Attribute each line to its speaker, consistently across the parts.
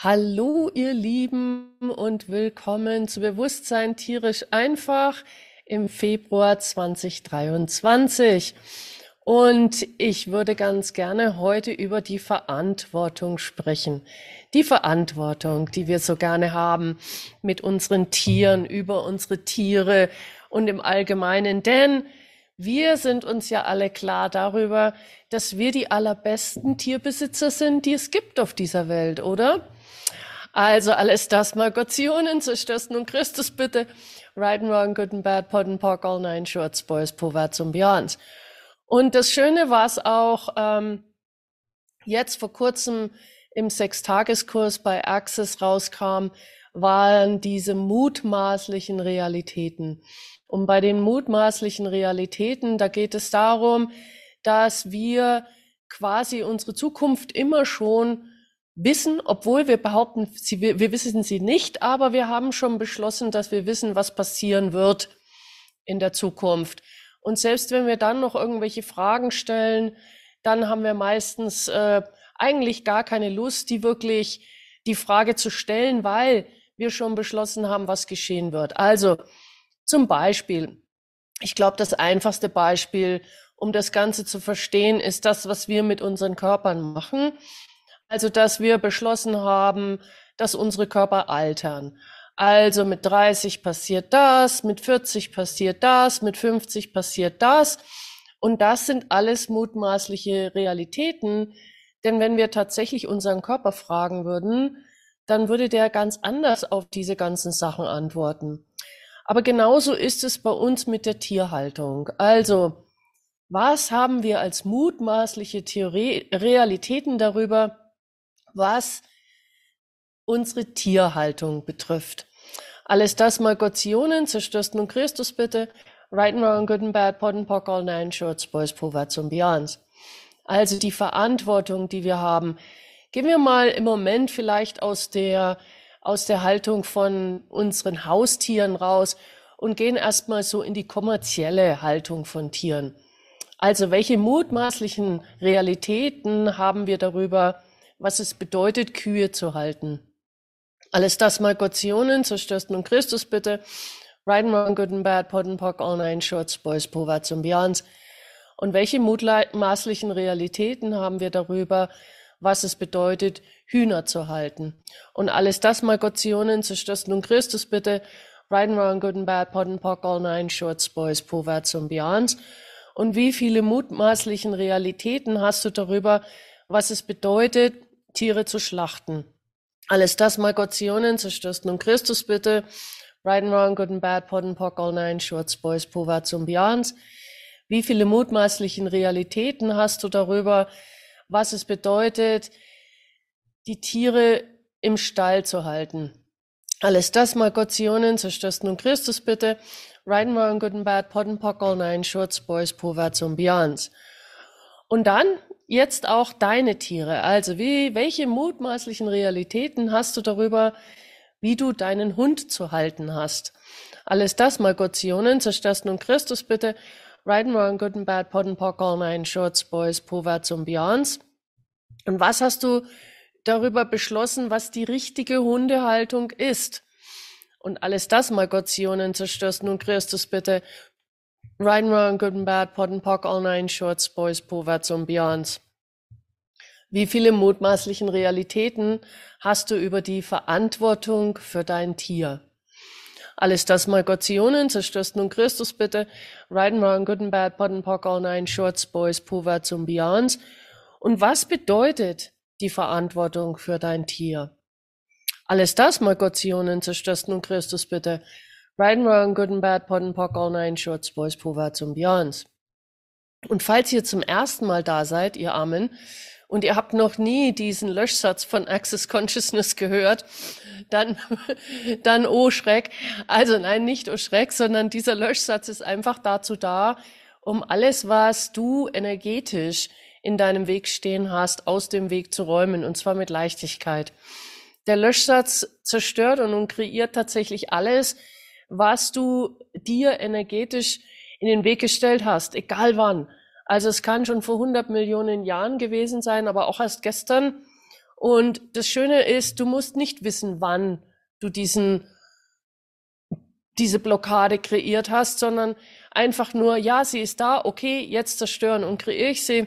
Speaker 1: Hallo, ihr Lieben, und willkommen zu Bewusstsein tierisch einfach im Februar 2023. Und ich würde ganz gerne heute über die Verantwortung sprechen. Die Verantwortung, die wir so gerne haben mit unseren Tieren, über unsere Tiere und im Allgemeinen. Denn wir sind uns ja alle klar darüber, dass wir die allerbesten Tierbesitzer sind, die es gibt auf dieser Welt, oder? Also alles das, Margotionen, zerstörst nun Christus bitte. Right and wrong, good and bad, pot and pock, all nine shorts, boys, povats und beyonds. Und das Schöne war es auch, ähm, jetzt vor kurzem im Sechstageskurs bei Access rauskam, waren diese mutmaßlichen Realitäten. Und bei den mutmaßlichen Realitäten, da geht es darum, dass wir quasi unsere Zukunft immer schon wissen, obwohl wir behaupten, sie, wir, wissen sie nicht, aber wir haben schon beschlossen, dass wir wissen, was passieren wird in der Zukunft. Und selbst wenn wir dann noch irgendwelche Fragen stellen, dann haben wir meistens äh, eigentlich gar keine Lust, die wirklich die Frage zu stellen, weil wir schon beschlossen haben, was geschehen wird. Also zum Beispiel, ich glaube, das einfachste Beispiel, um das Ganze zu verstehen, ist das, was wir mit unseren Körpern machen. Also, dass wir beschlossen haben, dass unsere Körper altern. Also mit 30 passiert das, mit 40 passiert das, mit 50 passiert das. Und das sind alles mutmaßliche Realitäten. Denn wenn wir tatsächlich unseren Körper fragen würden, dann würde der ganz anders auf diese ganzen Sachen antworten. Aber genauso ist es bei uns mit der Tierhaltung. Also, was haben wir als mutmaßliche Theorie, Realitäten darüber, was unsere Tierhaltung betrifft. Alles das mal Gottsionen, zerstörst nun Christus bitte, right and wrong, good and bad, pot and pock, all nine shorts, boys, povats und beyonds. Also die Verantwortung, die wir haben. Gehen wir mal im Moment vielleicht aus der, aus der Haltung von unseren Haustieren raus und gehen erstmal so in die kommerzielle Haltung von Tieren. Also welche mutmaßlichen Realitäten haben wir darüber, was es bedeutet, Kühe zu halten. Alles das mal Gottsionen, zerstörst nun Christus bitte. Right and wrong, good and bad, pot and pock, all nine shorts, boys, povats und beyonds. Und welche mutmaßlichen Realitäten haben wir darüber, was es bedeutet, Hühner zu halten? Und alles das mal Gottsionen, zerstörst nun Christus bitte. Right and wrong, good and bad, pot and pock, all nine shorts, boys, povats und beyonds. Und wie viele mutmaßlichen Realitäten hast du darüber, was es bedeutet, Tiere zu schlachten. Alles das mal Gottsionen, zerstörst nun Christus bitte. Right and wrong, good and bad, pot and pock, all nine, shorts, boys, povats und beyonds. Wie viele mutmaßlichen Realitäten hast du darüber, was es bedeutet, die Tiere im Stall zu halten? Alles das mal Gottsionen, zerstörst nun Christus bitte. Right and wrong, good and bad, pot and pock, all nine, shorts, boys, povats und beyonds. Und dann jetzt auch deine Tiere. Also wie, welche mutmaßlichen Realitäten hast du darüber, wie du deinen Hund zu halten hast? Alles das mal Gottsionen, zerstörst nun Christus bitte. Right and wrong, good and bad, pot and pock, all nine, shorts, boys, povats und beyonds. Und was hast du darüber beschlossen, was die richtige Hundehaltung ist? Und alles das mal Gottsionen, zerstörst nun Christus bitte. Right and wrong, good and bad, pot and pock, all nine shorts, boys, povats und beyonds. Wie viele mutmaßlichen Realitäten hast du über die Verantwortung für dein Tier? Alles das mal Gottsionen, zerstörst nun Christus bitte. Right and wrong, good and bad, pot and pock, all nine shorts, boys, povats und beyonds. Und was bedeutet die Verantwortung für dein Tier? Alles das mal Gottsionen, zerstörst nun Christus bitte. Right and wrong, good and bad, pot and pock, all nine shorts, boys, povats und beyonds. Und falls ihr zum ersten Mal da seid, ihr Armen, und ihr habt noch nie diesen Löschsatz von Access Consciousness gehört, dann, dann oh Schreck. Also nein, nicht oh Schreck, sondern dieser Löschsatz ist einfach dazu da, um alles, was du energetisch in deinem Weg stehen hast, aus dem Weg zu räumen, und zwar mit Leichtigkeit. Der Löschsatz zerstört und kreiert tatsächlich alles, was du dir energetisch in den Weg gestellt hast, egal wann. Also es kann schon vor 100 Millionen Jahren gewesen sein, aber auch erst gestern. Und das Schöne ist, du musst nicht wissen, wann du diesen, diese Blockade kreiert hast, sondern einfach nur, ja, sie ist da, okay, jetzt zerstören und kreiere ich sie.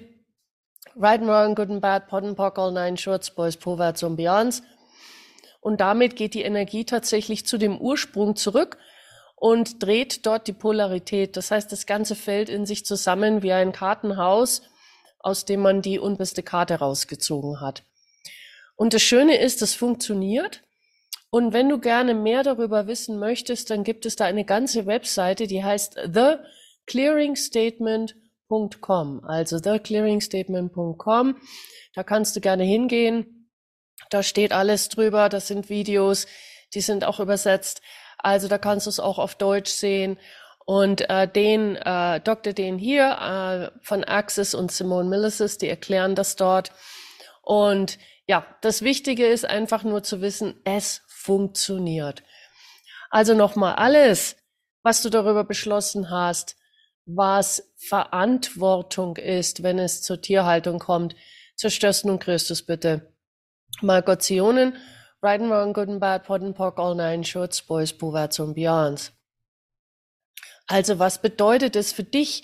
Speaker 1: Right and Wrong, Good and Bad, Pot and Pock, All Nine Shorts, Boys, Vorwärts und. Und damit geht die Energie tatsächlich zu dem Ursprung zurück und dreht dort die Polarität. Das heißt, das Ganze fällt in sich zusammen wie ein Kartenhaus, aus dem man die unbeste Karte rausgezogen hat. Und das Schöne ist, das funktioniert. Und wenn du gerne mehr darüber wissen möchtest, dann gibt es da eine ganze Webseite, die heißt theclearingstatement.com. Also theclearingstatement.com. Da kannst du gerne hingehen. Da steht alles drüber. Das sind Videos, die sind auch übersetzt. Also da kannst du es auch auf Deutsch sehen. Und äh, den äh, Dr. Den hier äh, von Axis und Simone Millicis, die erklären das dort. Und ja, das Wichtige ist einfach nur zu wissen, es funktioniert. Also nochmal alles, was du darüber beschlossen hast, was Verantwortung ist, wenn es zur Tierhaltung kommt, zerstörst nun Christus bitte. Malgotionen, right and wrong, good and bad, pot and pock, all nine shorts, boys, buwärts und beyonds. Also was bedeutet es für dich,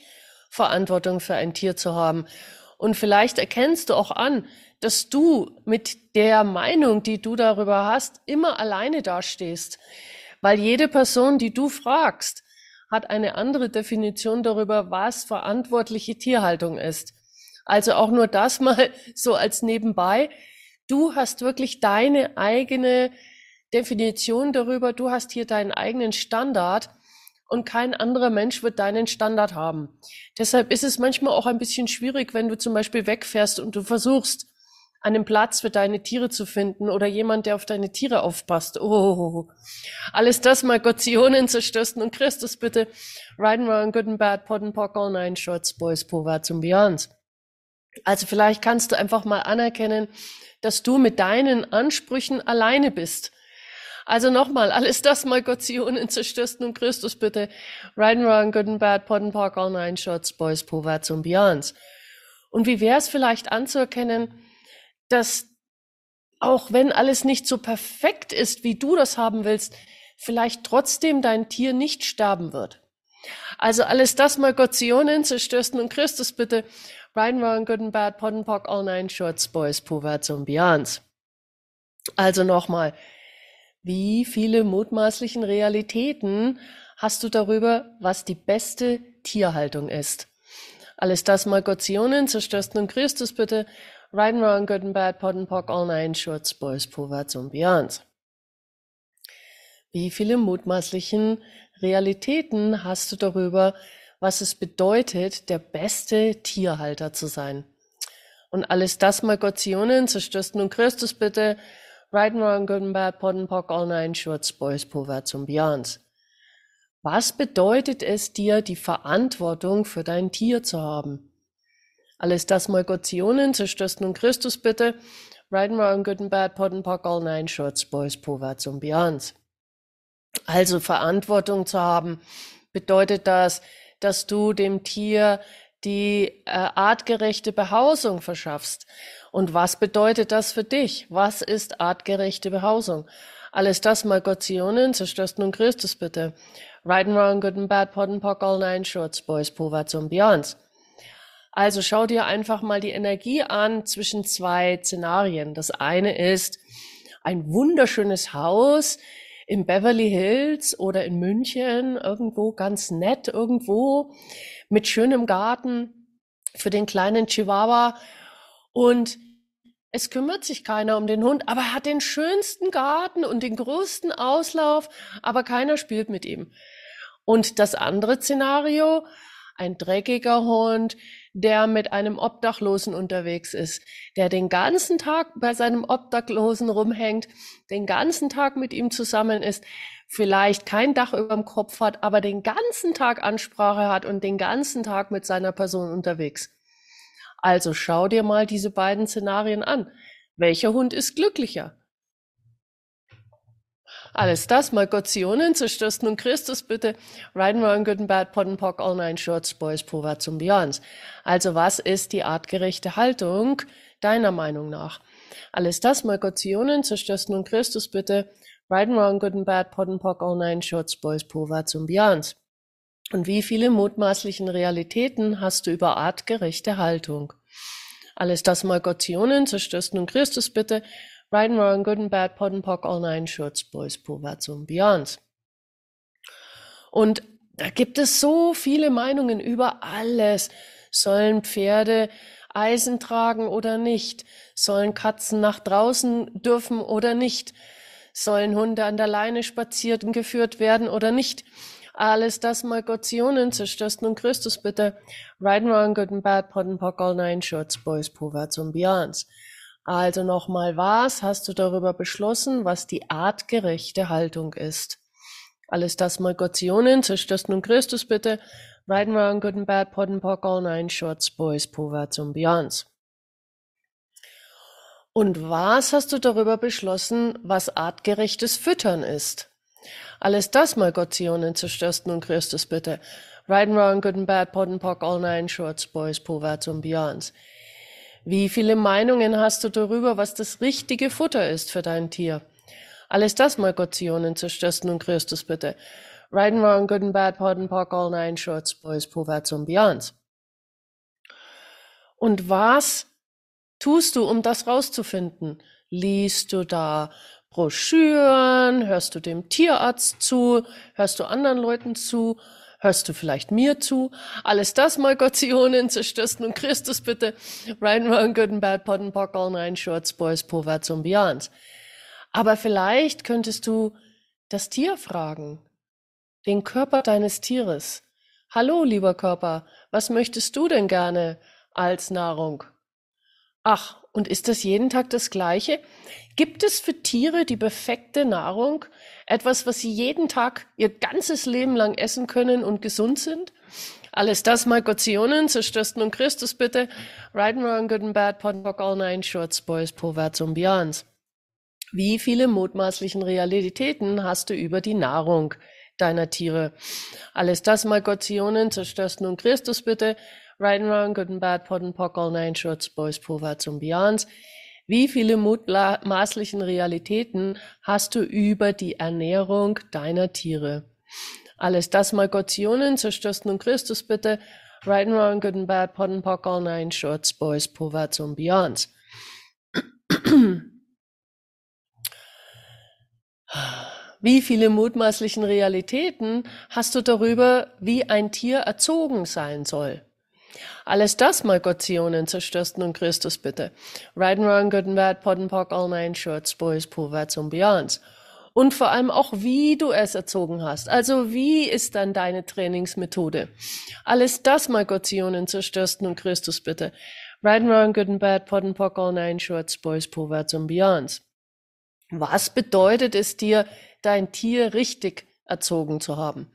Speaker 1: Verantwortung für ein Tier zu haben? Und vielleicht erkennst du auch an, dass du mit der Meinung, die du darüber hast, immer alleine dastehst. Weil jede Person, die du fragst, hat eine andere Definition darüber, was verantwortliche Tierhaltung ist. Also auch nur das mal so als nebenbei. Du hast wirklich deine eigene Definition darüber. Du hast hier deinen eigenen Standard und kein anderer Mensch wird deinen Standard haben. Deshalb ist es manchmal auch ein bisschen schwierig, wenn du zum Beispiel wegfährst und du versuchst, einen Platz für deine Tiere zu finden oder jemand, der auf deine Tiere aufpasst. Oh, alles das mal Gottionen zerstörsten und Christus bitte. And wrong, good and bad, pot and pock, all nine shorts, boys, povats und beyonds. Also vielleicht kannst du einfach mal anerkennen, dass du mit deinen Ansprüchen alleine bist also nochmal, alles das mal Gott Zionen zerstörsten und Christus bitte. Right and wrong, good and bad, pot and park, all nine shots, boys, poverts und beyonds. Und wie wäre es vielleicht anzuerkennen, dass auch wenn alles nicht so perfekt ist, wie du das haben willst, vielleicht trotzdem dein Tier nicht sterben wird. Also alles das mal Gott Zionen zerstörsten und Christus bitte. And wrong, good and bad, pot and pock, all nine shots, boys, poverts und beyonds. Also nochmal, wie viele mutmaßlichen Realitäten hast du darüber, was die beste Tierhaltung ist? Alles das mal Gottionen, zerstörst nun Christus bitte. Right and wrong, good and bad, pot and pock, all nine shorts, boys, poverts und beyonds. Wie viele mutmaßlichen Realitäten hast du darüber, was es bedeutet, der beste Tierhalter zu sein? Und alles das mal Gottionen, zerstörst nun Christus bitte. Right and Wrong, Good and Bad, Pot and Pock, All Nine Shorts, Boys, Poverts und Beyonds. Was bedeutet es dir, die Verantwortung für dein Tier zu haben? Alles das Molgotionen, zerstörst nun Christus bitte. Right and Wrong, Good and Bad, Pot and Pock, All Nine Shorts, Boys, Poverts und Beyonds. Also Verantwortung zu haben, bedeutet das, dass du dem Tier die äh, artgerechte Behausung verschaffst. Und was bedeutet das für dich? Was ist artgerechte Behausung? Alles das mal Gottionen, zerstörst nun Christus bitte. Right and wrong, good and bad, pot and pock, all nine shorts, boys, povats und beyonds. Also schau dir einfach mal die Energie an zwischen zwei Szenarien. Das eine ist ein wunderschönes Haus in Beverly Hills oder in München, irgendwo ganz nett, irgendwo mit schönem Garten für den kleinen Chihuahua und es kümmert sich keiner um den Hund, aber er hat den schönsten Garten und den größten Auslauf, aber keiner spielt mit ihm. Und das andere Szenario, ein dreckiger Hund, der mit einem Obdachlosen unterwegs ist, der den ganzen Tag bei seinem Obdachlosen rumhängt, den ganzen Tag mit ihm zusammen ist, vielleicht kein Dach über dem Kopf hat, aber den ganzen Tag Ansprache hat und den ganzen Tag mit seiner Person unterwegs. Also schau dir mal diese beiden Szenarien an. Welcher Hund ist glücklicher? Alles das, mal Gottionen, zerstörst nun Christus bitte. Riding around good and bad, pot and pock, all nine shorts, boys, povats und beyonds. Also was ist die artgerechte Haltung deiner Meinung nach? Alles das mal Gotionen, zerstörst nun Christus bitte, right and wrong, good and bad, pot and all nine shorts, boys, pova zum Björns. Und wie viele mutmaßlichen Realitäten hast du über artgerechte Haltung? Alles das mal Gotionen, zerstörst nun Christus bitte, right and wrong, good and bad, pot and pock, all nine shorts, boys, pova zum Björns. Und da gibt es so viele Meinungen über alles. Sollen Pferde Eisen tragen oder nicht? Sollen Katzen nach draußen dürfen oder nicht? Sollen Hunde an der Leine spazieren geführt werden oder nicht? Alles das mal Gotionen zerstörst nun Christus bitte. Right and wrong, good and bad, pot and pock, all nine shorts, boys, Poverts und Beyonds. Also nochmal was hast du darüber beschlossen, was die artgerechte Haltung ist? Alles das mal Gotionen, zerstörst nun Christus bitte. Right and wrong, good and bad, pot and pock, all nine shorts, boys, Poverts und Beyonds. Und was hast du darüber beschlossen, was artgerechtes Füttern ist? Alles das mal Gotionen, zerstörst nun Christus bitte. Right and wrong, good and bad, pot and pock, all nine shorts, boys, Poverts und Beyonds. Wie viele Meinungen hast du darüber, was das richtige Futter ist für dein Tier? Alles das mal Gotionen zerstörst nun Christus bitte. Right and wrong, good and bad, pot and pock, all nine shorts, boys, Poverts und Beyonds. Und was tust du, um das rauszufinden? Liest du da Broschüren? Hörst du dem Tierarzt zu? Hörst du anderen Leuten zu? Hörst du vielleicht mir zu? Alles das mal Gotionen zerstörst nun Christus bitte. Right and wrong, good and bad, pot and pock, all nine shorts, boys, Poverts und Beyonds. Aber vielleicht könntest du das Tier fragen, den Körper deines Tieres. Hallo, lieber Körper, was möchtest du denn gerne als Nahrung? Ach, und ist das jeden Tag das Gleiche? Gibt es für Tiere die perfekte Nahrung? Etwas, was sie jeden Tag ihr ganzes Leben lang essen können und gesund sind? Alles das mal Gotionen, zerstörst nun Christus bitte. Right and wrong, good and bad, pot all nine shorts, boys, Proverbs und Beyonds. Wie viele mutmaßlichen Realitäten hast du über die Nahrung deiner Tiere? Alles das mal Gottsionen, zerstörst nun Christus bitte. Right and wrong, good and bad, pot and pock, all nine shorts, boys, Proverbs und Beyonds. Wie viele mutmaßlichen Realitäten hast du über die Ernährung deiner Tiere? Alles das mal Gottsionen, zerstörst nun Christus bitte. Right and wrong, good and bad, pot and pock, all nine shorts, boys, Proverbs und Beyonds. Wie viele mutmaßlichen Realitäten hast du darüber, wie ein Tier erzogen sein soll? Alles das mal Gottsionen zerstörst nun Christus bitte. Right and wrong, good and bad, pot and pock, all nine shorts, boys, poverts und beyonds. Und vor allem auch, wie du es erzogen hast. Also, wie ist dann deine Trainingsmethode? Alles das mal Gottsionen zerstörst nun Christus bitte. Right and wrong, good and bad, pot and pock, all nine shorts, boys, poverts und beyonds. Was bedeutet es dir, dein Tier richtig erzogen zu haben?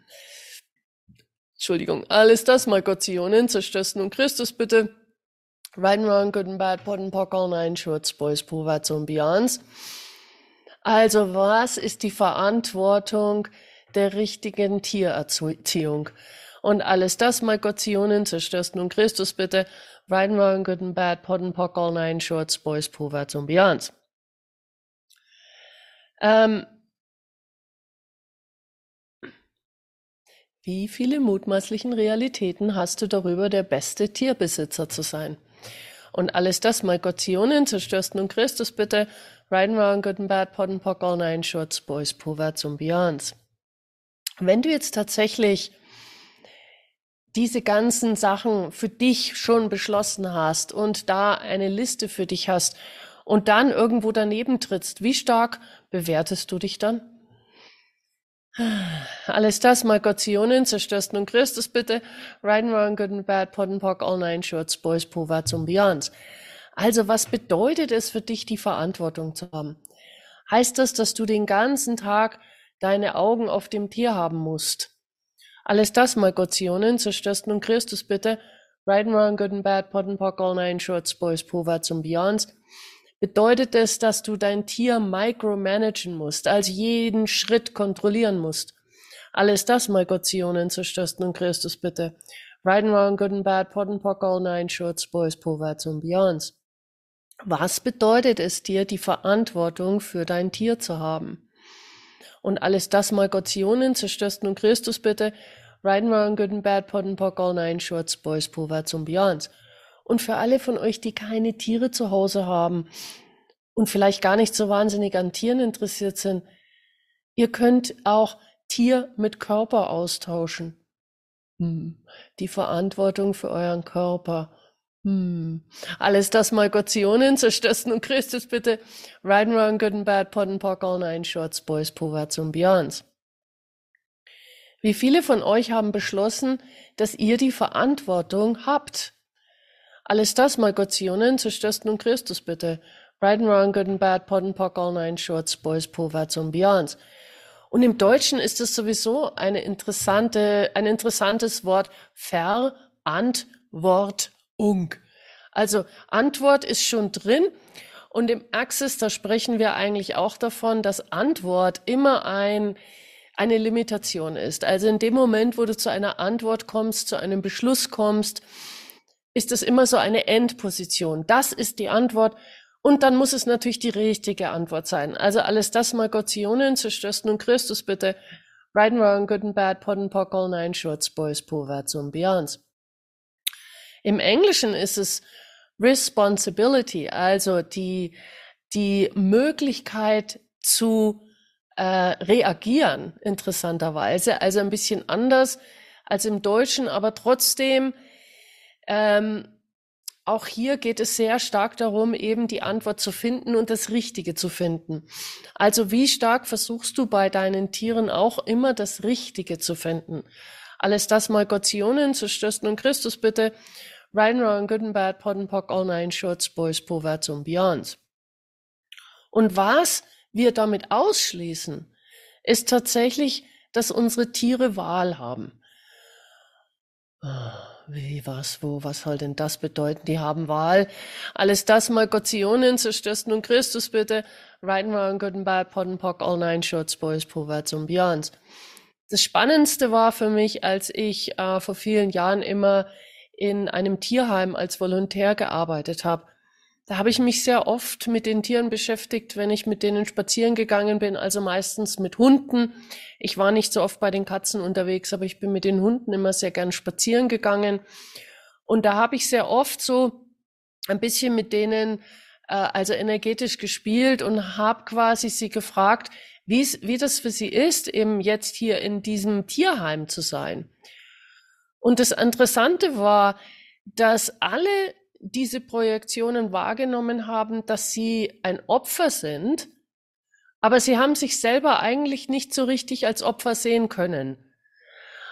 Speaker 1: Entschuldigung, alles das mal Gottsionen, zerstörst nun Christus bitte. Right and wrong, good and bad, pot and pock, all nine shorts, boys, Povats und Beyonds. Also was ist die Verantwortung der richtigen Tiererziehung? Und alles das mal Gottsionen, zerstörst nun Christus bitte. Right and wrong, good and bad, pot and pock, all nine shorts, boys, Povats und Beyonds. Ähm, wie viele mutmaßlichen Realitäten hast du darüber, der beste Tierbesitzer zu sein? Und alles das mal Gottionen, zerstörst nun Christus bitte, and wrong, good and bad, pot and pock, all nine shorts, boys, poverts und beyonds. Wenn du jetzt tatsächlich diese ganzen Sachen für dich schon beschlossen hast und da eine Liste für dich hast und dann irgendwo daneben trittst, wie stark bewertest du dich dann? Alles das, mal Gottsionen, zerstörst nun Christus bitte, right and wrong, good and bad, pot and pock, all nine shorts, boys, povats und beyonds. Also was bedeutet es für dich, die Verantwortung zu haben? Heißt das, dass du den ganzen Tag deine Augen auf dem Tier haben musst? Alles das, mal Gottsionen, zerstörst nun Christus bitte, right and wrong, good and bad, pot and pock, all nine shorts, boys, povats und beyonds bedeutet es, dass du dein Tier micromanagen musst, also jeden Schritt kontrollieren musst. Alles das, my Gottsionen, zerstörst nun Christus bitte. Right and wrong, good and bad, pot and pock, all nine shorts, boys, poverts und beyonds. Was bedeutet es dir, die Verantwortung für dein Tier zu haben? Und alles das mal Gottsionen, zerstörst nun Christus bitte, right and wrong, good and bad, pot and pock, all nine shorts, boys, vorwärts und beyonds. Und für alle von euch, die keine Tiere zu Hause haben und vielleicht gar nicht so wahnsinnig an Tieren interessiert sind, ihr könnt auch Tier mit Körper austauschen. Hm. Die Verantwortung für euren Körper hm. Alles das mal Gottsionen, zerstörsten und Christus bitte. Right and wrong, good and bad, pot and pock, all nine shorts, boys, Poverts und Beyonds. Wie viele von euch haben beschlossen, dass ihr die Verantwortung habt? Alles das mal Gottsionen, zerstörsten und Christus bitte. Right and wrong, good and bad, pot and pock, all nine shorts, boys, Poverts und Beyonds. Und im Deutschen ist es sowieso eine interessante, ein interessantes Wort. Verantwortung. Also Antwort ist schon drin. Und im Access, da sprechen wir eigentlich auch davon, dass Antwort immer ein, eine Limitation ist. Also in dem Moment, wo du zu einer Antwort kommst, zu einem Beschluss kommst, ist es immer so eine Endposition. Das ist die Antwort. Und dann muss es natürlich die richtige Antwort sein. Also alles das mal Gottionen, zerstörst nun Christus bitte. Right and wrong, good and bad, pot and pock, all nine shorts, boys, vorwärts und beyonds. Im Englischen ist es Responsibility, also die, die Möglichkeit zu äh, reagieren, interessanterweise. Also ein bisschen anders als im Deutschen, aber trotzdem, ähm, auch hier geht es sehr stark darum, eben die Antwort zu finden und das Richtige zu finden. Also wie stark versuchst du bei deinen Tieren auch immer das Richtige zu finden? Alles das mal Gottsionen, zerstörst nun Christus bitte. And Wrong, Good and Bad, Pot and Pock, All Nine Shorts, Boys, Vorwärts und Beyonds. Und was wir damit ausschließen, ist tatsächlich, dass unsere Tiere Wahl haben. Wie, was, wo, was soll denn das bedeuten? Die haben Wahl. Alles das mal Gottionen, zerstörst nun Christus bitte. Right and wrong, good and bad, pot and pock, all nine shorts, boys, vorwärts und beyonds. Das Spannendste war für mich, als ich äh, vor vielen Jahren immer in einem Tierheim als Volontär gearbeitet habe. Da habe ich mich sehr oft mit den Tieren beschäftigt, wenn ich mit denen spazieren gegangen bin, also meistens mit Hunden. Ich war nicht so oft bei den Katzen unterwegs, aber ich bin mit den Hunden immer sehr gern spazieren gegangen. Und da habe ich sehr oft so ein bisschen mit denen, äh, also energetisch gespielt und habe quasi sie gefragt, wie das für sie ist, eben jetzt hier in diesem Tierheim zu sein. Und das Interessante war, dass alle diese Projektionen wahrgenommen haben, dass sie ein Opfer sind, aber sie haben sich selber eigentlich nicht so richtig als Opfer sehen können.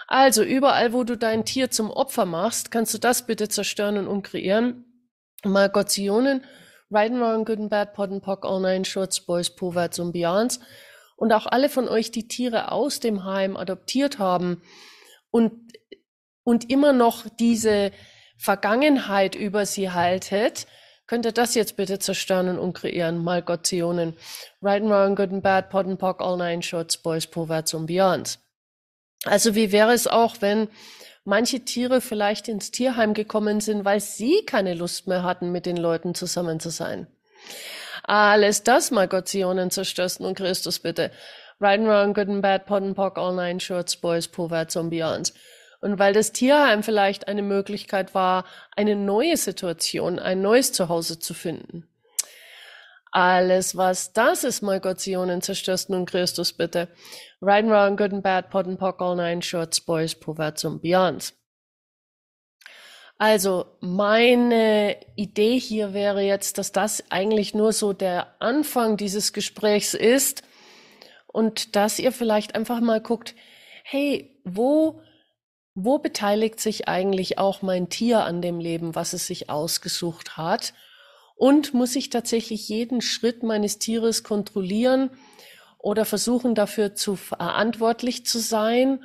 Speaker 1: Also überall, wo du dein Tier zum Opfer machst, kannst du das bitte zerstören und umkreieren. Malgotionen, Right and Wrong, Good and Bad, Pot and Pock, All Nine Shorts, Boys, Poverts und Beyonds. Und auch alle von euch, die Tiere aus dem Heim adoptiert haben und und immer noch diese Vergangenheit über sie haltet, könnt ihr das jetzt bitte zerstören und kreieren, mal Gottionen. Right and wrong, good and bad, pot and pock, all nine shorts, boys, poverts und beyonds. Also wie wäre es auch, wenn manche Tiere vielleicht ins Tierheim gekommen sind, weil sie keine Lust mehr hatten, mit den Leuten zusammen zu sein? Alles das mal Gottionen zerstörst und Christus bitte. Right and wrong, good and bad, pot and pock, all nine shorts, boys, poverts und beyonds. Und weil das Tierheim vielleicht eine Möglichkeit war, eine neue Situation, ein neues Zuhause zu finden. Alles, was das ist, my God, Zionen, zerstörst nun Christus bitte. Right and wrong, good and bad, pot and pock, all nine shorts, boys, Proverbs und Beyonds. Also meine Idee hier wäre jetzt, dass das eigentlich nur so der Anfang dieses Gesprächs ist und dass ihr vielleicht einfach mal guckt, hey, wo wo beteiligt sich eigentlich auch mein Tier an dem Leben, was es sich ausgesucht hat? Und muss ich tatsächlich jeden Schritt meines Tieres kontrollieren oder versuchen dafür zu verantwortlich zu sein?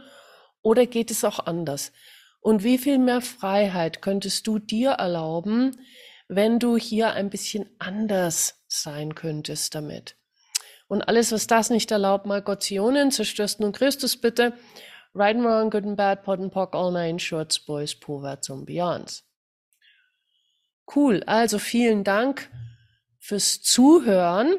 Speaker 1: Oder geht es auch anders? Und wie viel mehr Freiheit könntest du dir erlauben, wenn du hier ein bisschen anders sein könntest damit? Und alles, was das nicht erlaubt, mal Gottionen, zerstörst nun Christus bitte Right and Wrong, Good and Bad, Pot and Pock, All Nine Shorts, Boys, Poverts und Beyonds. Cool, also vielen Dank fürs Zuhören